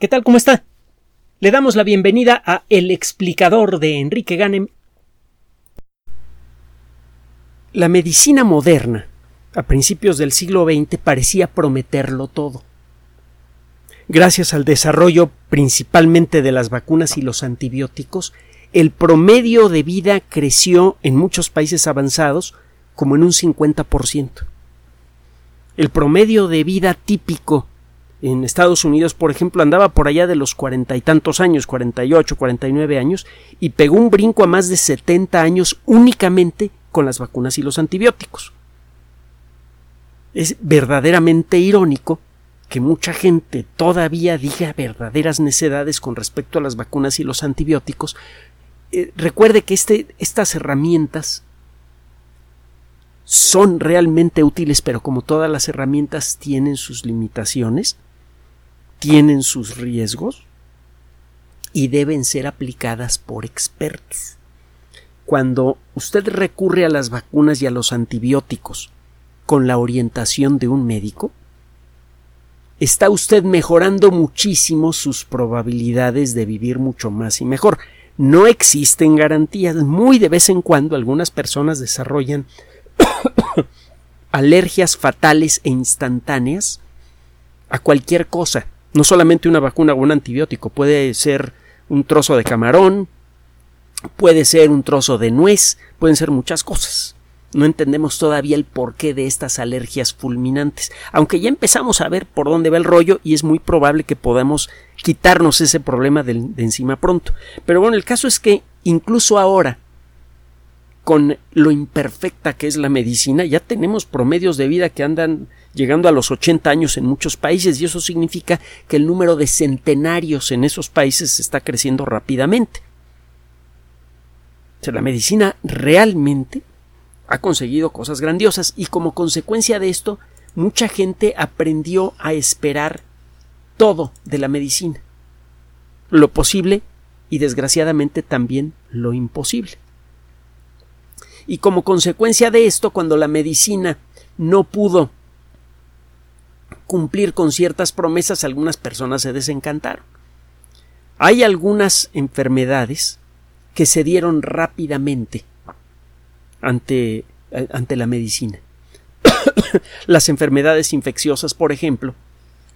¿Qué tal? ¿Cómo está? Le damos la bienvenida a El explicador de Enrique Ganem. La medicina moderna, a principios del siglo XX, parecía prometerlo todo. Gracias al desarrollo principalmente de las vacunas y los antibióticos, el promedio de vida creció en muchos países avanzados como en un 50%. El promedio de vida típico en Estados Unidos, por ejemplo, andaba por allá de los cuarenta y tantos años, cuarenta y ocho, cuarenta y nueve años, y pegó un brinco a más de setenta años únicamente con las vacunas y los antibióticos. Es verdaderamente irónico que mucha gente todavía diga verdaderas necedades con respecto a las vacunas y los antibióticos. Eh, recuerde que este, estas herramientas son realmente útiles, pero como todas las herramientas tienen sus limitaciones, tienen sus riesgos y deben ser aplicadas por expertos. Cuando usted recurre a las vacunas y a los antibióticos con la orientación de un médico, está usted mejorando muchísimo sus probabilidades de vivir mucho más y mejor. No existen garantías. Muy de vez en cuando algunas personas desarrollan alergias fatales e instantáneas a cualquier cosa no solamente una vacuna o un antibiótico, puede ser un trozo de camarón, puede ser un trozo de nuez, pueden ser muchas cosas. No entendemos todavía el porqué de estas alergias fulminantes, aunque ya empezamos a ver por dónde va el rollo y es muy probable que podamos quitarnos ese problema de, encima pronto. Pero bueno, el caso es que incluso ahora, con lo imperfecta que es la medicina, ya tenemos promedios de vida que andan llegando a los 80 años en muchos países y eso significa que el número de centenarios en esos países está creciendo rápidamente. La medicina realmente ha conseguido cosas grandiosas y como consecuencia de esto mucha gente aprendió a esperar todo de la medicina. Lo posible y desgraciadamente también lo imposible. Y como consecuencia de esto, cuando la medicina no pudo cumplir con ciertas promesas, algunas personas se desencantaron. Hay algunas enfermedades que se dieron rápidamente ante, ante la medicina. Las enfermedades infecciosas, por ejemplo,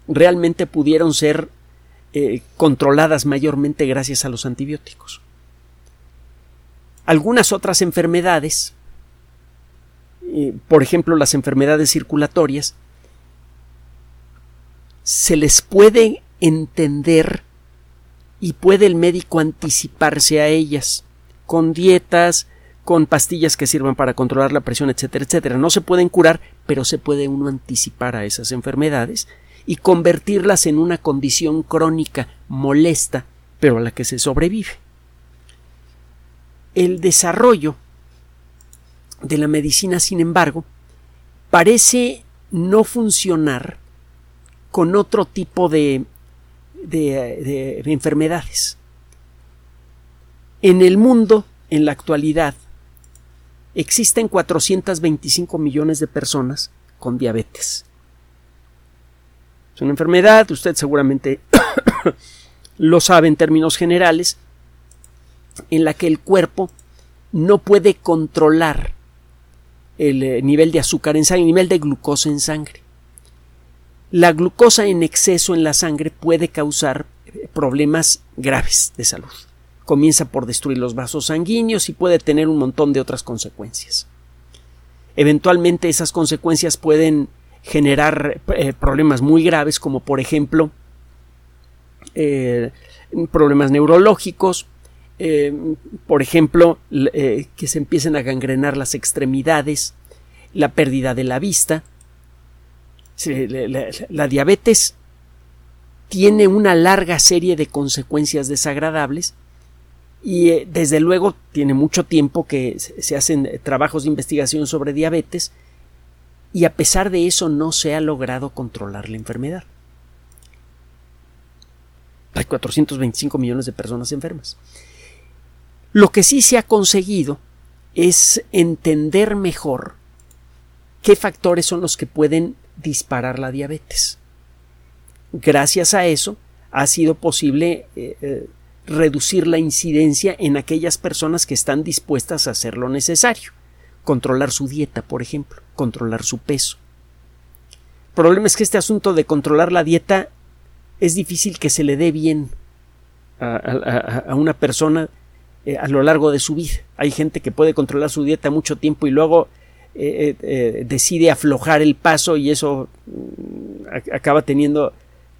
realmente pudieron ser eh, controladas mayormente gracias a los antibióticos. Algunas otras enfermedades, por ejemplo las enfermedades circulatorias, se les puede entender y puede el médico anticiparse a ellas con dietas, con pastillas que sirvan para controlar la presión, etcétera, etcétera. No se pueden curar, pero se puede uno anticipar a esas enfermedades y convertirlas en una condición crónica molesta, pero a la que se sobrevive. El desarrollo de la medicina, sin embargo, parece no funcionar con otro tipo de, de, enfermedades. En el mundo, en la actualidad, existen 425 millones de personas con diabetes. Es una enfermedad, usted seguramente lo sabe en términos generales, en la que el cuerpo no puede controlar el eh, nivel de azúcar en sangre, el nivel de glucosa en sangre. La glucosa en exceso en la sangre puede causar eh, problemas graves de salud. Comienza por destruir los vasos sanguíneos y puede tener un montón de otras consecuencias. Eventualmente esas consecuencias pueden generar eh, problemas muy graves como por ejemplo problemas neurológicos, por ejemplo que se empiecen a gangrenar las extremidades, la pérdida de la vista, la, diabetes tiene una larga serie de consecuencias desagradables y eh, desde luego tiene mucho tiempo que se hacen eh, trabajos de investigación sobre diabetes y a pesar de eso no se ha logrado controlar la enfermedad. Hay 425 millones de personas enfermas. Lo que sí se ha conseguido es entender mejor qué factores son los que pueden disparar la diabetes. Gracias a eso, ha sido posible eh, eh, reducir la incidencia en aquellas personas que están dispuestas a hacer lo necesario. Controlar su dieta, por ejemplo, controlar su peso. El problema es que este asunto de controlar la dieta es difícil que se le dé bien a, una persona eh, a lo largo de su vida. Hay gente que puede controlar su dieta mucho tiempo y luego decide aflojar el paso y eso mm, acaba teniendo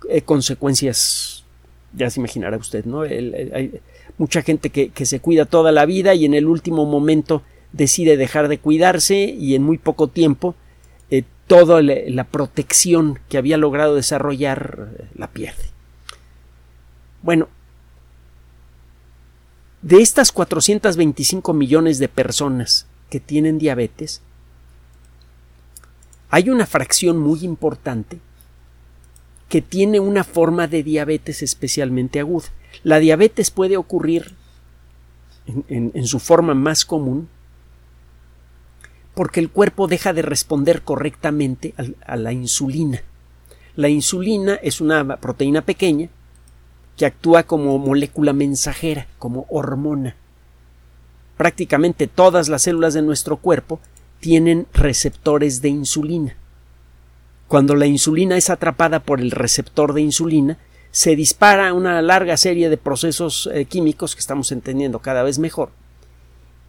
eh, consecuencias, ya se imaginará usted, ¿no? hay mucha gente que, se cuida toda la vida y en el último momento decide dejar de cuidarse y en muy poco tiempo eh, toda la, protección que había logrado desarrollar eh, la pierde. Bueno, de estas 425 millones de personas que tienen diabetes, hay una fracción muy importante que tiene una forma de diabetes especialmente aguda. La diabetes puede ocurrir en, su forma más común porque el cuerpo deja de responder correctamente a, a la insulina. La insulina es una proteína pequeña que actúa como molécula mensajera, como hormona. Prácticamente todas las células de nuestro cuerpo tienen receptores de insulina. Cuando la insulina es atrapada por el receptor de insulina, se dispara una larga serie de procesos eh, químicos que estamos entendiendo cada vez mejor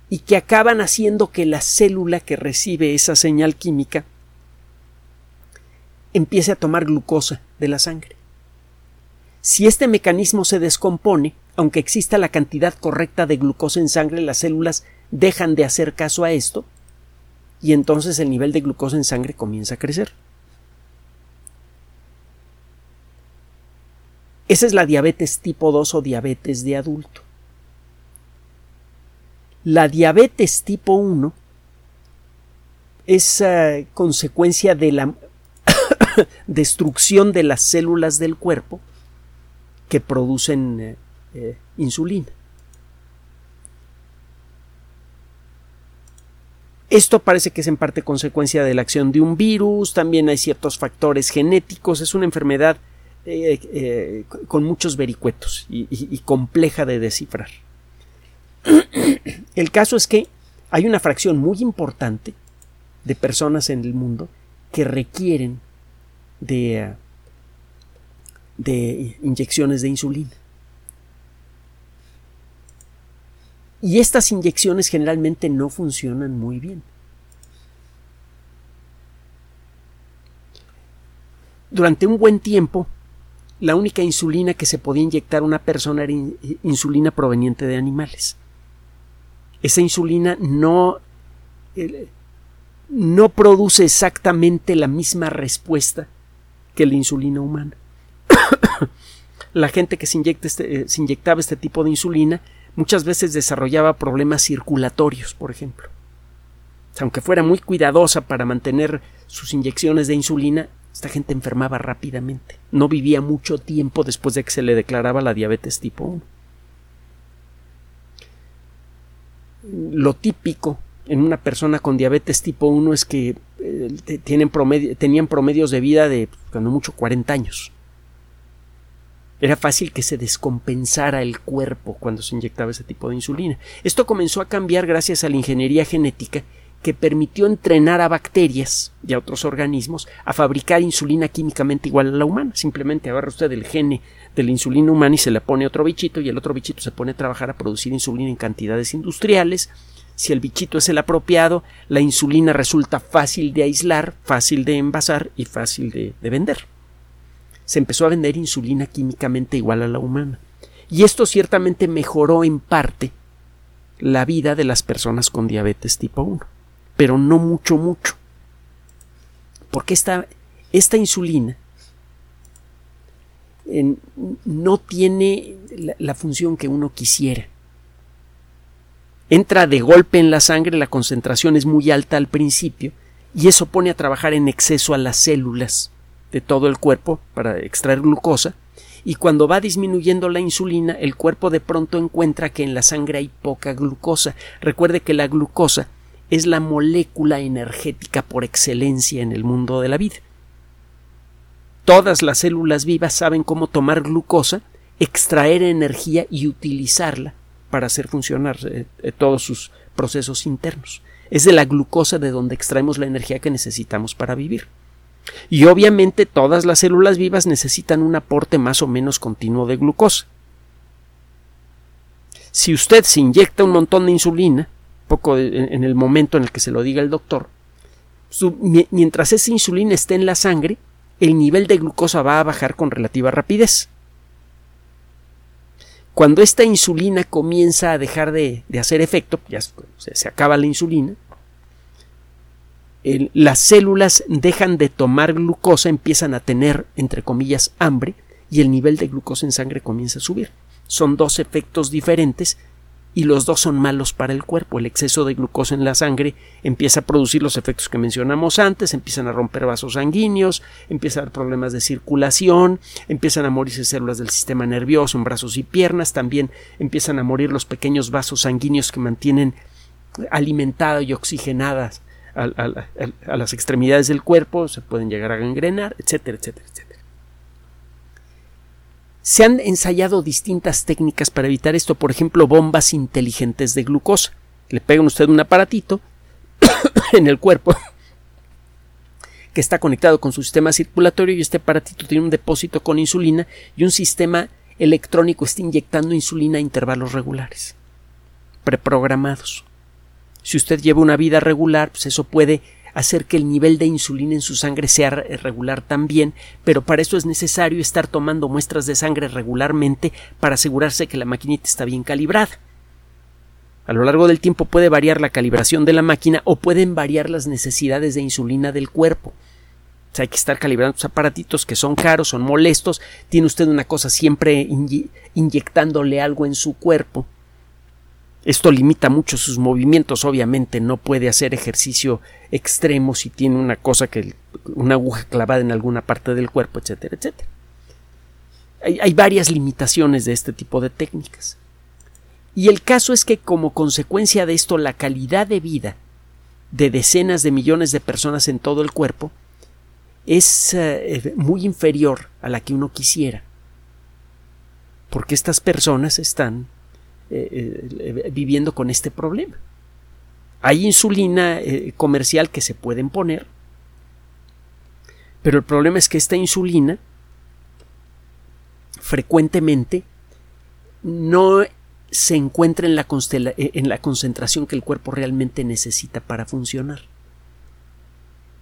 y que acaban haciendo que la célula que recibe esa señal química empiece a tomar glucosa de la sangre. Si este mecanismo se descompone, aunque exista la cantidad correcta de glucosa en sangre, las células dejan de hacer caso a esto y entonces el nivel de glucosa en sangre comienza a crecer. Esa es la diabetes tipo 2 o diabetes de adulto. La diabetes tipo 1 es eh, consecuencia de la destrucción de las células del cuerpo que producen eh, eh, insulina. Esto parece que es en parte consecuencia de la acción de un virus, también hay ciertos factores genéticos, es una enfermedad eh, con muchos vericuetos y, compleja de descifrar. El caso es que hay una fracción muy importante de personas en el mundo que requieren de, de inyecciones de insulina. Y estas inyecciones generalmente no funcionan muy bien. Durante un buen tiempo, la única insulina que se podía inyectar a una persona era insulina proveniente de animales. Esa insulina no, no produce exactamente la misma respuesta que la insulina humana. la gente que se, este, eh, se inyectaba este tipo de insulina muchas veces desarrollaba problemas circulatorios, por ejemplo. Aunque fuera muy cuidadosa para mantener sus inyecciones de insulina, esta gente enfermaba rápidamente. No vivía mucho tiempo después de que se le declaraba la diabetes tipo 1. Lo típico en una persona con diabetes tipo 1 es que eh, tienen tenían promedios de vida de, cuando mucho, 40 años. Era fácil que se descompensara el cuerpo cuando se inyectaba ese tipo de insulina. Esto comenzó a cambiar gracias a la ingeniería genética que permitió entrenar a bacterias y a otros organismos a fabricar insulina químicamente igual a la humana. Simplemente agarra usted el gene de la insulina humana y se le pone otro bichito y el otro bichito se pone a trabajar a producir insulina en cantidades industriales. Si el bichito es el apropiado, la insulina resulta fácil de aislar, fácil de envasar y fácil de, de vender. Se empezó a vender insulina químicamente igual a la humana. Y esto ciertamente mejoró en parte la vida de las personas con diabetes tipo 1 pero no mucho, mucho. Porque esta, esta insulina no tiene la, función que uno quisiera. Entra de golpe en la sangre, la concentración es muy alta al principio y eso pone a trabajar en exceso a las células de todo el cuerpo para extraer glucosa y cuando va disminuyendo la insulina el cuerpo de pronto encuentra que en la sangre hay poca glucosa. Recuerde que la glucosa es la molécula energética por excelencia en el mundo de la vida. Todas las células vivas saben cómo tomar glucosa, extraer energía y utilizarla para hacer funcionar eh, todos sus procesos internos. Es de la glucosa de donde extraemos la energía que necesitamos para vivir. Y obviamente todas las células vivas necesitan un aporte más o menos continuo de glucosa. Si usted se inyecta un montón de insulina, poco en el momento en el que se lo diga el doctor, mientras esa insulina esté en la sangre, el nivel de glucosa va a bajar con relativa rapidez. Cuando esta insulina comienza a dejar de, hacer efecto, ya se, acaba la insulina, las células dejan de tomar glucosa, empiezan a tener, entre comillas, hambre, y el nivel de glucosa en sangre comienza a subir. Son dos efectos diferentes y los dos son malos para el cuerpo. El exceso de glucosa en la sangre empieza a producir los efectos que mencionamos antes, empiezan a romper vasos sanguíneos, empiezan a dar problemas de circulación, empiezan a morirse células del sistema nervioso en brazos y piernas, también empiezan a morir los pequeños vasos sanguíneos que mantienen alimentadas y oxigenadas a, las extremidades del cuerpo, se pueden llegar a gangrenar, etcétera, etcétera, etcétera. Se han ensayado distintas técnicas para evitar esto, por ejemplo, bombas inteligentes de glucosa. Le pegan usted un aparatito en el cuerpo que está conectado con su sistema circulatorio y este aparatito tiene un depósito con insulina y un sistema electrónico está inyectando insulina a intervalos regulares, preprogramados. Si usted lleva una vida regular, pues eso puede hacer que el nivel de insulina en su sangre sea regular también, pero para eso es necesario estar tomando muestras de sangre regularmente para asegurarse que la maquinita está bien calibrada. A lo largo del tiempo puede variar la calibración de la máquina o pueden variar las necesidades de insulina del cuerpo. O hay que estar calibrando los aparatitos que son caros, son molestos, tiene usted una cosa siempre inyectándole algo en su cuerpo esto limita mucho sus movimientos, obviamente no puede hacer ejercicio extremo si tiene una cosa que una aguja clavada en alguna parte del cuerpo, etcétera, etcétera. Hay, varias limitaciones de este tipo de técnicas. Y el caso es que como consecuencia de esto la calidad de vida de decenas de millones de personas en todo el cuerpo es eh, muy inferior a la que uno quisiera. Porque estas personas están eh, eh, viviendo con este problema. Hay insulina eh, comercial que se pueden poner, pero el problema es que esta insulina frecuentemente no se encuentra en la, en la concentración que el cuerpo realmente necesita para funcionar.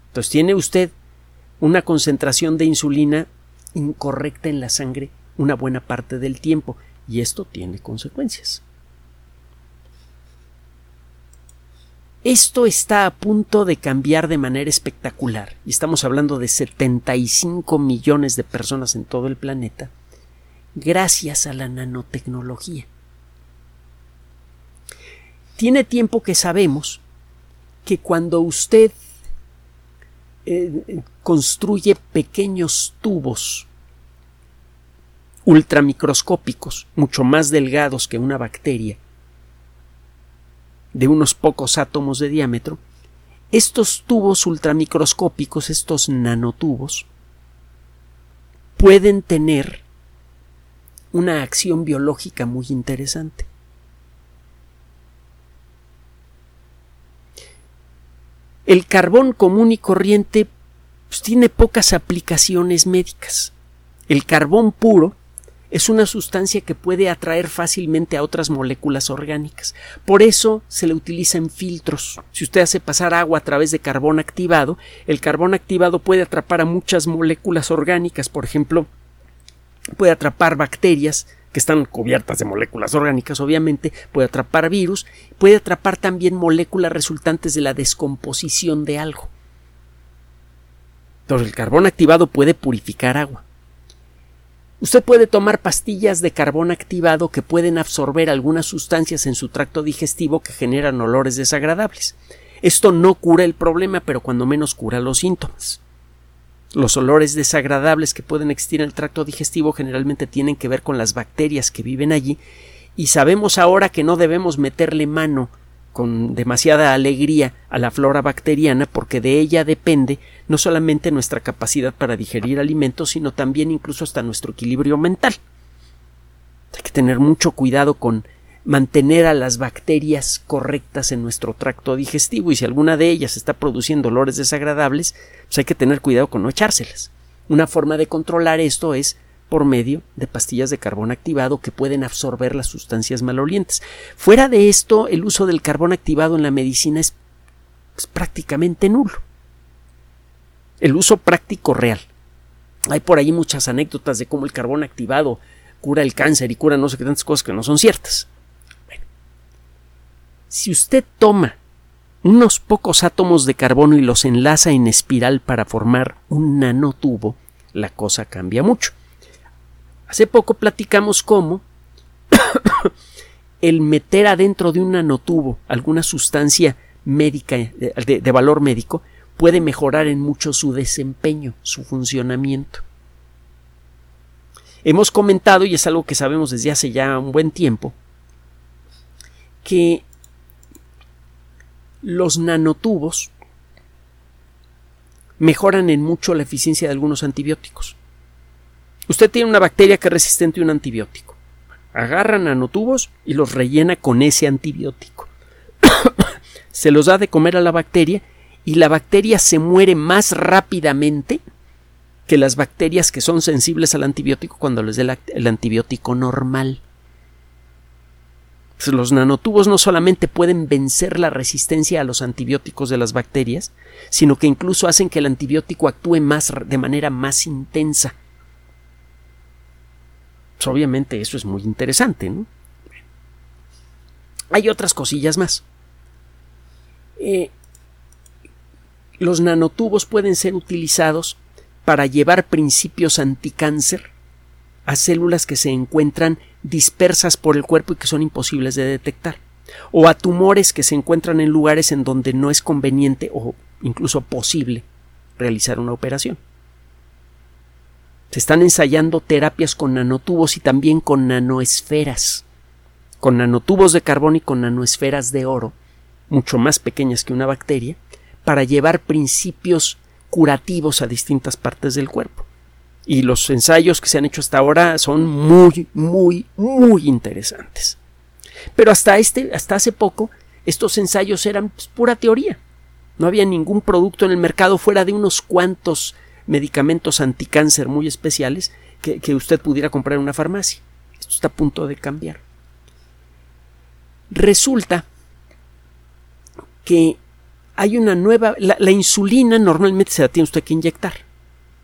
Entonces tiene usted una concentración de insulina incorrecta en la sangre una buena parte del tiempo y esto tiene consecuencias. Esto está a punto de cambiar de manera espectacular, y estamos hablando de 75 millones de personas en todo el planeta, gracias a la nanotecnología. Tiene tiempo que sabemos que cuando usted eh, construye pequeños tubos ultramicroscópicos, mucho más delgados que una bacteria, de unos pocos átomos de diámetro, estos tubos ultramicroscópicos, estos nanotubos, pueden tener una acción biológica muy interesante. El carbón común y corriente pues, tiene pocas aplicaciones médicas. El carbón puro es una sustancia que puede atraer fácilmente a otras moléculas orgánicas. Por eso se le utiliza en filtros. Si usted hace pasar agua a través de carbón activado, el carbón activado puede atrapar a muchas moléculas orgánicas, por ejemplo, puede atrapar bacterias que están cubiertas de moléculas orgánicas, obviamente, puede atrapar virus, puede atrapar también moléculas resultantes de la descomposición de algo. Entonces el carbón activado puede purificar agua. Usted puede tomar pastillas de carbón activado que pueden absorber algunas sustancias en su tracto digestivo que generan olores desagradables. Esto no cura el problema, pero cuando menos cura los síntomas. Los olores desagradables que pueden existir en el tracto digestivo generalmente tienen que ver con las bacterias que viven allí y sabemos ahora que no debemos meterle mano con demasiada alegría a la flora bacteriana porque de ella depende no solamente nuestra capacidad para digerir alimentos, sino también incluso hasta nuestro equilibrio mental. Hay que tener mucho cuidado con mantener a las bacterias correctas en nuestro tracto digestivo y si alguna de ellas está produciendo olores desagradables, pues hay que tener cuidado con no echárselas. Una forma de controlar esto es por medio de pastillas de carbón activado que pueden absorber las sustancias malolientes. Fuera de esto, el uso del carbón activado en la medicina es, prácticamente nulo. El uso práctico real. Hay por ahí muchas anécdotas de cómo el carbón activado cura el cáncer y cura no sé qué tantas cosas que no son ciertas. Si usted toma unos pocos átomos de carbono y los enlaza en espiral para formar un nanotubo, la cosa cambia mucho. Hace poco platicamos cómo el meter adentro de un nanotubo alguna sustancia médica de, de, valor médico puede mejorar en mucho su desempeño, su funcionamiento. Hemos comentado, y es algo que sabemos desde hace ya un buen tiempo, que los nanotubos mejoran en mucho la eficiencia de algunos antibióticos. Usted tiene una bacteria que es resistente a un antibiótico. Agarra nanotubos y los rellena con ese antibiótico. se los da de comer a la bacteria y la bacteria se muere más rápidamente que las bacterias que son sensibles al antibiótico cuando les dé el antibiótico normal. Pues los nanotubos no solamente pueden vencer la resistencia a los antibióticos de las bacterias, sino que incluso hacen que el antibiótico actúe más de manera más intensa. Pues obviamente eso es muy interesante. Hay otras cosillas más. Eh, los nanotubos pueden ser utilizados para llevar principios anticáncer a células que se encuentran dispersas por el cuerpo y que son imposibles de detectar, o a tumores que se encuentran en lugares en donde no es conveniente o incluso posible realizar una operación. Se están ensayando terapias con nanotubos y también con nanoesferas, con nanotubos de carbón y con nanoesferas de oro, mucho más pequeñas que una bacteria, para llevar principios curativos a distintas partes del cuerpo y los ensayos que se han hecho hasta ahora son muy, muy, muy interesantes. Pero hasta este, hasta hace poco, estos ensayos eran pues, pura teoría. No había ningún producto en el mercado fuera de unos cuantos medicamentos anticáncer muy especiales que, que usted pudiera comprar en una farmacia. Esto está a punto de cambiar. Resulta que hay una nueva. La, la, insulina normalmente se la tiene usted que inyectar.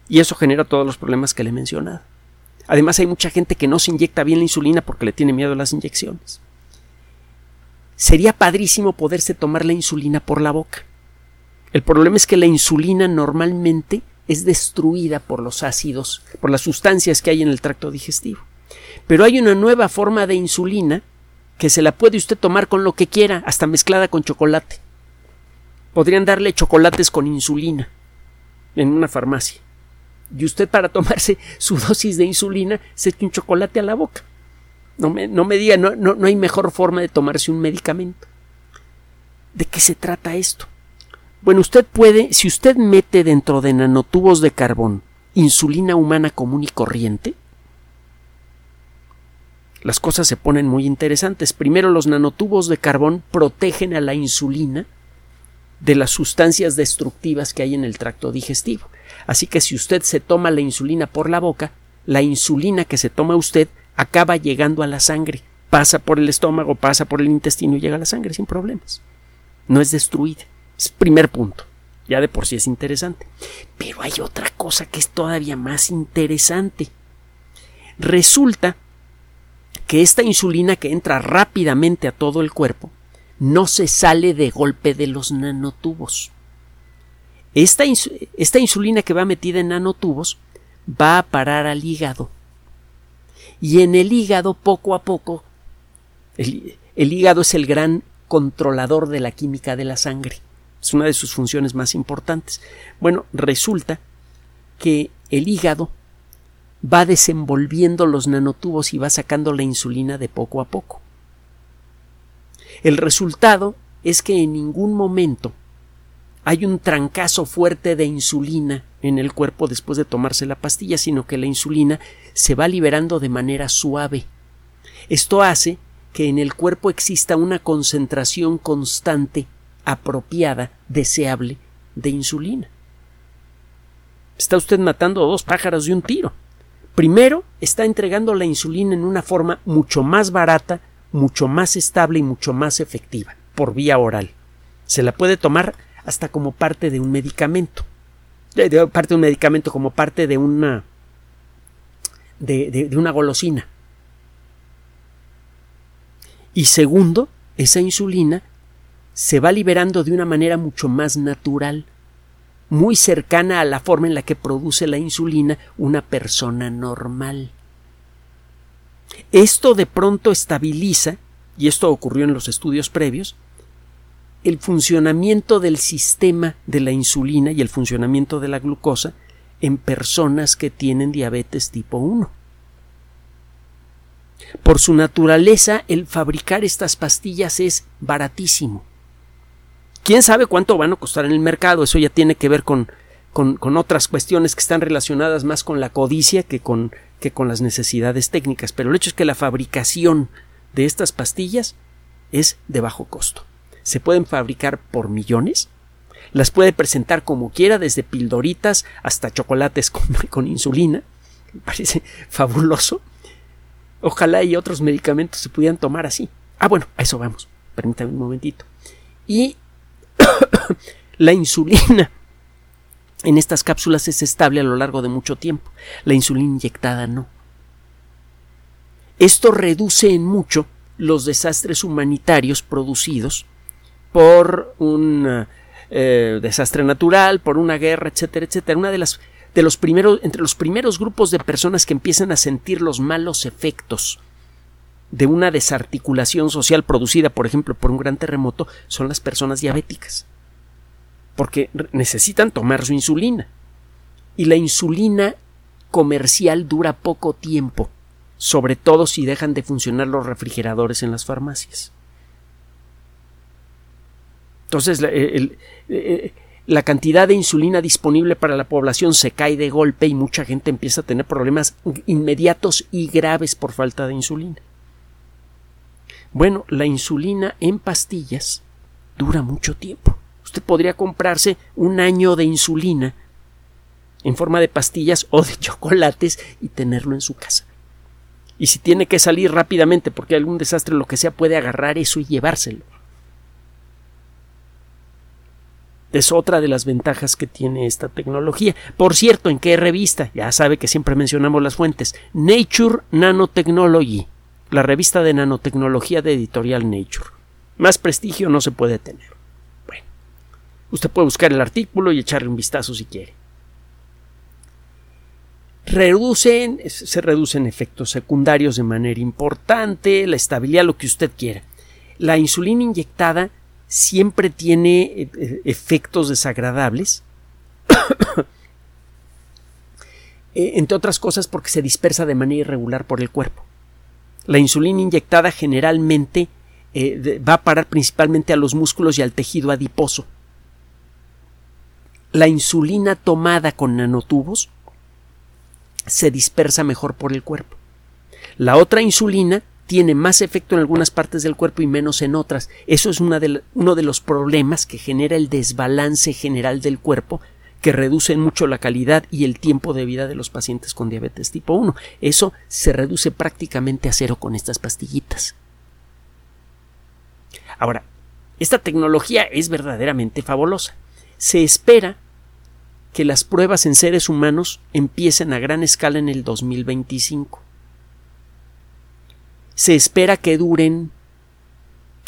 Y eso genera todos los problemas que le he mencionado. Además, hay mucha gente que no se inyecta bien la insulina porque le tiene miedo a las inyecciones. Sería padrísimo poderse tomar la insulina por la boca. El problema es que la insulina normalmente es destruida por los ácidos, por las sustancias que hay en el tracto digestivo. Pero hay una nueva forma de insulina que se la puede usted tomar con lo que quiera, hasta mezclada con chocolate. Podrían darle chocolates con insulina en una farmacia y usted para tomarse su dosis de insulina se echa un chocolate a la boca. No me, no me diga, no, no, no hay mejor forma de tomarse un medicamento. ¿De qué se trata esto? Bueno, usted puede, si usted mete dentro de nanotubos de carbón insulina humana común y corriente, las cosas se ponen muy interesantes. Primero, los nanotubos de carbón protegen a la insulina de las sustancias destructivas que hay en el tracto digestivo. Así que si usted se toma la insulina por la boca, la insulina que se toma usted acaba llegando a la sangre, pasa por el estómago, pasa por el intestino y llega a la sangre sin problemas. No es destruida. Es primer punto. Ya de por sí es interesante. Pero hay otra cosa que es todavía más interesante. Resulta que esta insulina que entra rápidamente a todo el cuerpo no se sale de golpe de los nanotubos. Esta, esta insulina que va metida en nanotubos va a parar al hígado. Y en el hígado, poco a poco, el, el hígado es el gran controlador de la química de la sangre. Es una de sus funciones más importantes. Bueno, resulta que el hígado va desenvolviendo los nanotubos y va sacando la insulina de poco a poco. El resultado es que en ningún momento hay un trancazo fuerte de insulina en el cuerpo después de tomarse la pastilla, sino que la insulina se va liberando de manera suave. Esto hace que en el cuerpo exista una concentración constante, apropiada, deseable de insulina. Está usted matando a dos pájaros de un tiro. Primero, está entregando la insulina en una forma mucho más barata, mucho más estable y mucho más efectiva, por vía oral. Se la puede tomar hasta como parte de un medicamento. De, parte de un medicamento, como parte de una. de, de una golosina. Y segundo, esa insulina se va liberando de una manera mucho más natural, muy cercana a la forma en la que produce la insulina una persona normal. Esto de pronto estabiliza, y esto ocurrió en los estudios previos, el funcionamiento del sistema de la insulina y el funcionamiento de la glucosa en personas que tienen diabetes tipo 1. Por su naturaleza, el fabricar estas pastillas es baratísimo. ¿Quién sabe cuánto van a costar en el mercado? Eso ya tiene que ver con, con, otras cuestiones que están relacionadas más con la codicia que con, que con las necesidades técnicas. Pero el hecho es que la fabricación de estas pastillas es de bajo costo se pueden fabricar por millones, las puede presentar como quiera, desde pildoritas hasta chocolates con, insulina, me parece fabuloso. Ojalá y otros medicamentos se pudieran tomar así. Ah, bueno, a eso vamos. Permítame un momentito. Y la insulina en estas cápsulas es estable a lo largo de mucho tiempo. La insulina inyectada no. Esto reduce en mucho los desastres humanitarios producidos por un eh, desastre natural, por una guerra, etcétera, etcétera. Una de las de los primeros, entre los primeros grupos de personas que empiezan a sentir los malos efectos de una desarticulación social producida, por ejemplo, por un gran terremoto, son las personas diabéticas. Porque necesitan tomar su insulina. Y la insulina comercial dura poco tiempo, sobre todo si dejan de funcionar los refrigeradores en las farmacias. Entonces, eh, eh, la cantidad de insulina disponible para la población se cae de golpe y mucha gente empieza a tener problemas inmediatos y graves por falta de insulina. Bueno, la insulina en pastillas dura mucho tiempo. Usted podría comprarse un año de insulina en forma de pastillas o de chocolates y tenerlo en su casa. Y si tiene que salir rápidamente porque hay algún desastre o lo que sea, puede agarrar eso y llevárselo. Es otra de las ventajas que tiene esta tecnología. Por cierto, ¿en qué revista? Ya sabe que siempre mencionamos las fuentes. Nature Nanotechnology, la revista de nanotecnología de editorial Nature. Más prestigio no se puede tener. Bueno, usted puede buscar el artículo y echarle un vistazo si quiere. Reducen, se reducen efectos secundarios de manera importante, la estabilidad, lo que usted quiera. La insulina inyectada siempre tiene eh, eh, efectos desagradables, eh, entre otras cosas porque se dispersa de manera irregular por el cuerpo. La insulina inyectada generalmente va a parar principalmente a los músculos y al tejido adiposo. La insulina tomada con nanotubos se dispersa mejor por el cuerpo. La otra insulina tiene más efecto en algunas partes del cuerpo y menos en otras. Eso es uno de los problemas que genera el desbalance general del cuerpo que reduce mucho la calidad y el tiempo de vida de los pacientes con diabetes tipo 1. Eso se reduce prácticamente a cero con estas pastillitas. Ahora, esta tecnología es verdaderamente fabulosa. Se espera que las pruebas en seres humanos empiecen a gran escala en el 2025 se espera que duren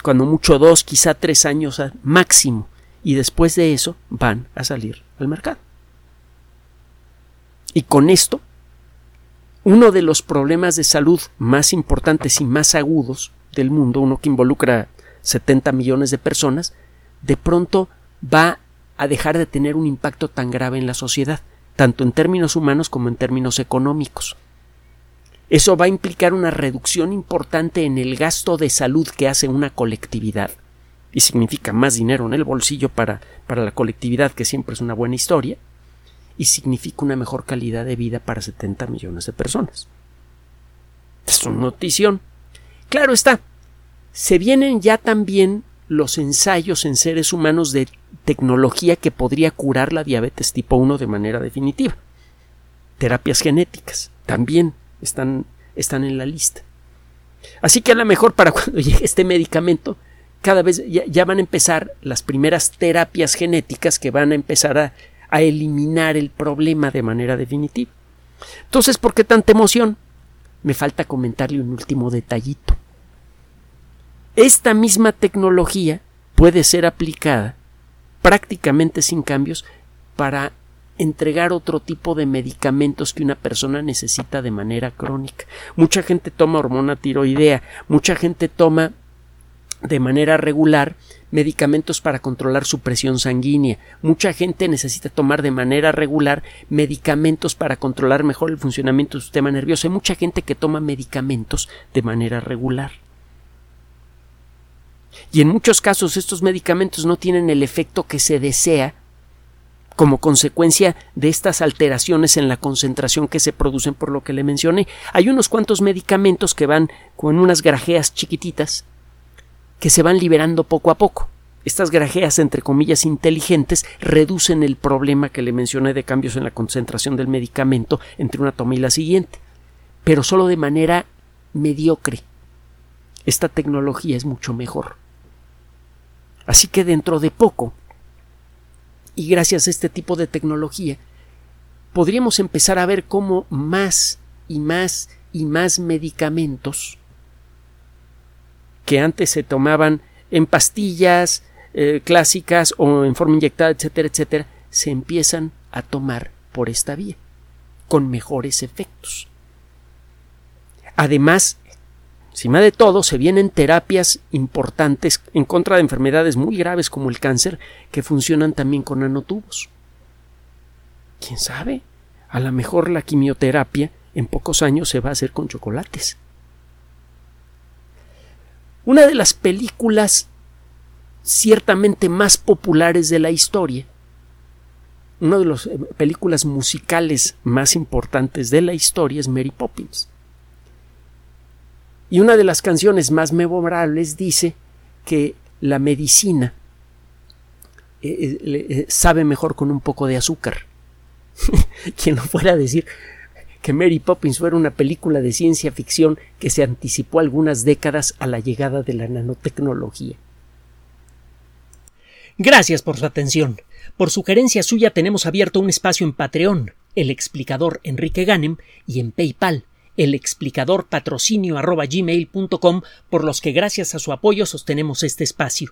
cuando mucho dos, quizá tres años máximo, y después de eso van a salir al mercado. Y con esto, uno de los problemas de salud más importantes y más agudos del mundo, uno que involucra 70 millones de personas, de pronto va a dejar de tener un impacto tan grave en la sociedad, tanto en términos humanos como en términos económicos. Eso va a implicar una reducción importante en el gasto de salud que hace una colectividad. Y significa más dinero en el bolsillo para, para la colectividad, que siempre es una buena historia, y significa una mejor calidad de vida para 70 millones de personas. Es una notición. Claro está, se vienen ya también los ensayos en seres humanos de tecnología que podría curar la diabetes tipo 1 de manera definitiva. Terapias genéticas también están, están en la lista. Así que a lo mejor para cuando llegue este medicamento cada vez ya, van a empezar las primeras terapias genéticas que van a empezar a, a eliminar el problema de manera definitiva. Entonces, ¿por qué tanta emoción? Me falta comentarle un último detallito. Esta misma tecnología puede ser aplicada prácticamente sin cambios para entregar otro tipo de medicamentos que una persona necesita de manera crónica. Mucha gente toma hormona tiroidea, mucha gente toma de manera regular medicamentos para controlar su presión sanguínea. Mucha gente necesita tomar de manera regular medicamentos para controlar mejor el funcionamiento del sistema nervioso. Hay mucha gente que toma medicamentos de manera regular. Y en muchos casos estos medicamentos no tienen el efecto que se desea como consecuencia de estas alteraciones en la concentración que se producen por lo que le mencioné. Hay unos cuantos medicamentos que van con unas grajeas chiquititas que se van liberando poco a poco. Estas grajeas, entre comillas, inteligentes, reducen el problema que le mencioné de cambios en la concentración del medicamento entre una toma y la siguiente, pero solo de manera mediocre. Esta tecnología es mucho mejor. Así que dentro de poco, y gracias a este tipo de tecnología, podríamos empezar a ver cómo más y más y más medicamentos que antes se tomaban en pastillas eh, clásicas o en forma inyectada, etcétera, etcétera, se empiezan a tomar por esta vía, con mejores efectos. Además, encima de todo, se vienen terapias importantes en contra de enfermedades muy graves como el cáncer, que funcionan también con nanotubos. ¿Quién sabe? A lo mejor la quimioterapia en pocos años se va a hacer con chocolates. Una de las películas ciertamente más populares de la historia, una de las eh, películas musicales más importantes de la historia es Mary Poppins. Y una de las canciones más memorables dice que la medicina eh, eh, sabe mejor con un poco de azúcar. Quien lo fuera a decir, que Mary Poppins fuera una película de ciencia ficción que se anticipó algunas décadas a la llegada de la nanotecnología. Gracias por su atención. Por sugerencia suya tenemos abierto un espacio en Patreon, el explicador Enrique Ganem, y en PayPal, el explicador patrocinio por los que gracias a su apoyo sostenemos este espacio.